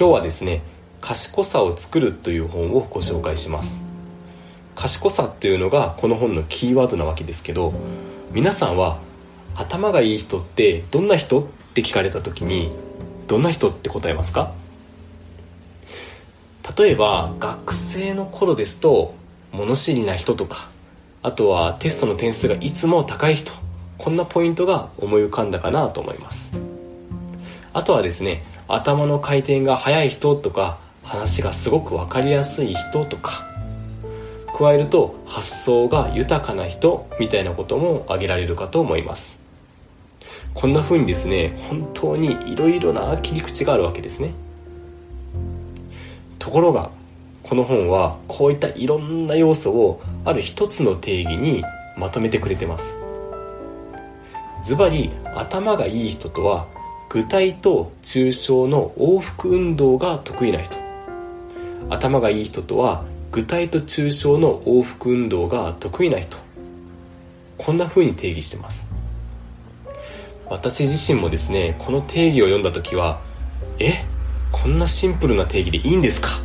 今日はですね賢さを作るという本をご紹介します。賢さというのがこの本のキーワードなわけですけど皆さんは頭がいい人ってどんな人って聞かれた時にどんな人って答えますか？例えば学生の頃ですと物知りな人とかあとはテストの点数がいつも高い人こんなポイントが思い浮かんだかなと思います。あとはですね頭の回転が速い人とか話がすごく分かりやすい人とか加えると発想が豊かな人みたいなことも挙げられるかと思います。こんな風にですね本当にいろいろな切り口があるわけですね。ところがこの本はこういったいろんな要素をある一つの定義にまとめてくれてます。ズバリ頭がいい人とは具体と抽象の往復運動が得意な人。頭がいい人とは具体と抽象の往復運動が得意な人。こんな風に定義してます。私自身もですねこの定義を読んだ時はえ？こんなシンプルな定義でいいんですか？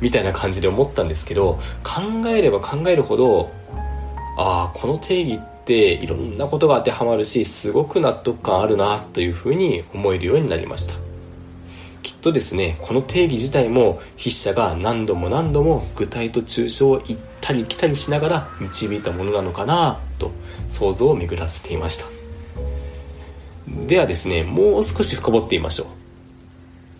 みたいな感じで思ったんですけど考えれば考えるほどああこの定義っていろんなことが当てはまるしすごく納得感あるなというふうに思えるようになりました。きっとですねこの定義自体も筆者が何度も何度も具体と抽象を行ったり来たりしながら導いたものなのかなと想像を巡らせていました。ではですねもう少し深掘ってみましょう。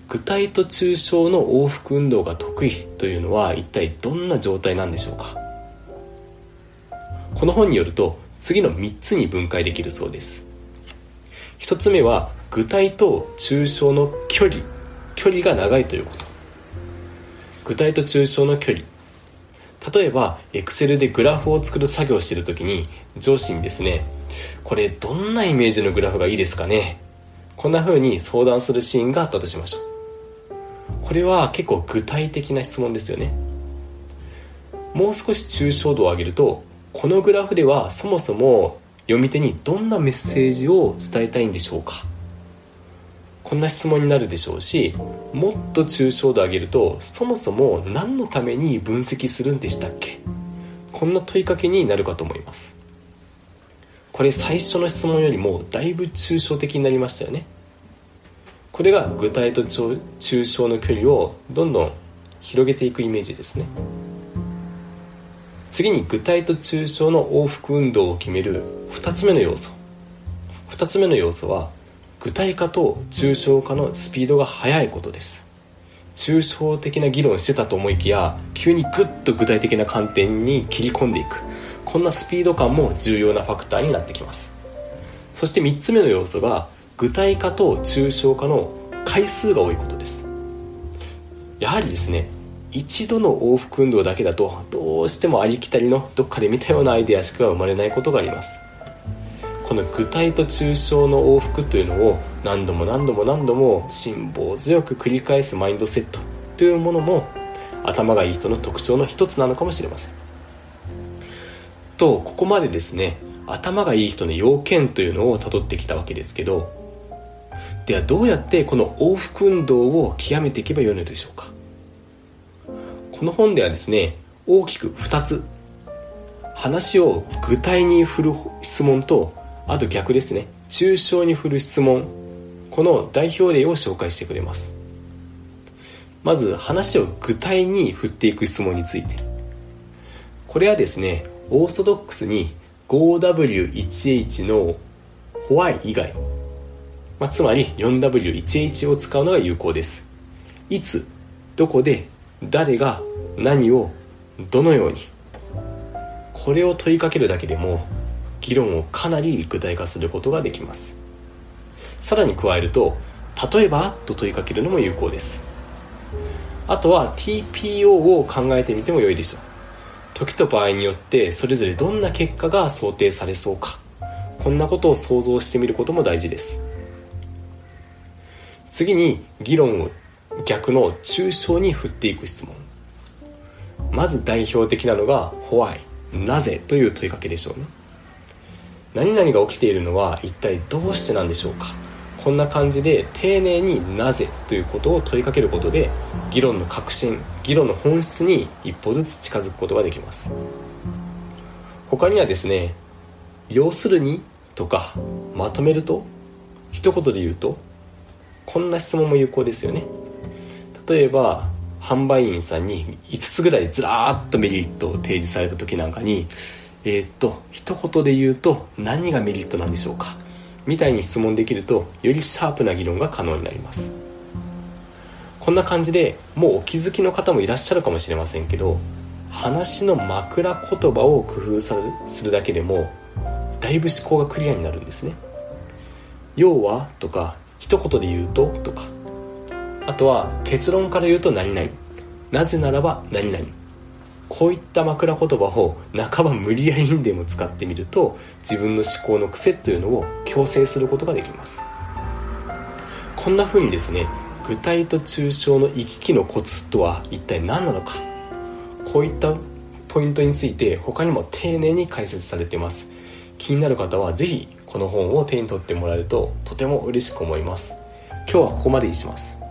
具体と抽象の往復運動が得意というのは一体どんな状態なんでしょうか。この本によると次の3つに分解できるそうです。1つ目は具体と抽象の距離。距離が長いということ。具体と抽象の距離。例えば Excel でグラフを作る作業をしてる時に上司にですねこれどんなイメージのグラフがいいですかね？こんな風に相談するシーンがあったとしましょう。これは結構具体的な質問ですよね。もう少し抽象度を上げるとこのグラフではそもそも読み手にどんなメッセージを伝えたいんでしょうか？こんな質問になるでしょうしもっと抽象度上げるとそもそも何のために分析するんでしたっけ？こんな問いかけになるかと思います。これ最初の質問よりもだいぶ抽象的になりましたよね。これが具体と抽象の距離をどんどん広げていくイメージですね。次に具体と抽象の往復運動を決める2つ目の要素。2つ目の要素は具体化と抽象化のスピードが速いことです。抽象的な議論してたと思いきや急にグッと具体的な観点に切り込んでいく。こんなスピード感も重要なファクターになってきます。そして3つ目の要素が具体化と抽象化の回数が多いことです。やはりですね一度の往復運動だけだとどうしてもありきたりのどっかで見たようなアイデアしか生まれないことがあります。この具体と抽象の往復というのを何度も何度も何度も辛抱強く繰り返すマインドセットというものも頭がいい人の特徴の一つなのかもしれません。とここまでですね頭がいい人の要件というのをたどってきたわけですけどではどうやってこの往復運動を極めていけばよいのでしょうか？この本ではですね大きく2つ話を具体に振る質問とあと逆ですね抽象に振る質問この代表例を紹介してくれます。まず話を具体に振っていく質問について。これはですねオーソドックスに 5W1H のホワイ以外まあ、つまり 4W1H を使うのが有効です。いつどこで誰が何をどのようにこれを問いかけるだけでも議論をかなり具体化することができます。さらに加えると例えばと問いかけるのも有効です。あとは TPO を考えてみても良いでしょう。時と場合によってそれぞれどんな結果が想定されそうか。こんなことを想像してみることも大事です。次に議論を逆の抽象に振っていく質問。まず代表的なのが「Why」なぜという問いかけでしょうね。何々が起きているのは一体どうしてなんでしょうか。こんな感じで丁寧になぜということを問いかけることで議論の核心議論の本質に一歩ずつ近づくことができます。他にはですね要するにとかまとめると一言で言うとこんな質問も有効ですよね。例えば販売員さんに5つぐらいずらーっとメリットを提示された時なんかにえー、っと一言で言うと何がメリットなんでしょうか？みたいに質問できるとよりシャープな議論が可能になります。こんな感じでもうお気づきの方もいらっしゃるかもしれませんけど話の枕言葉を工夫するだけでもだいぶ思考がクリアになるんですね。要はとか一言で言うととか。とは結論から言うと何々。なぜならば何々。こういった枕言葉を半ば無理やりにでも使ってみると自分の思考の癖というのを強制することができます。こんな風にですね具体と抽象の行き来のコツとは一体何なのか。こういったポイントについて他にも丁寧に解説されています。気になる方は是非この本を手に取ってもらえるととても嬉しく思います。今日はここまでにします。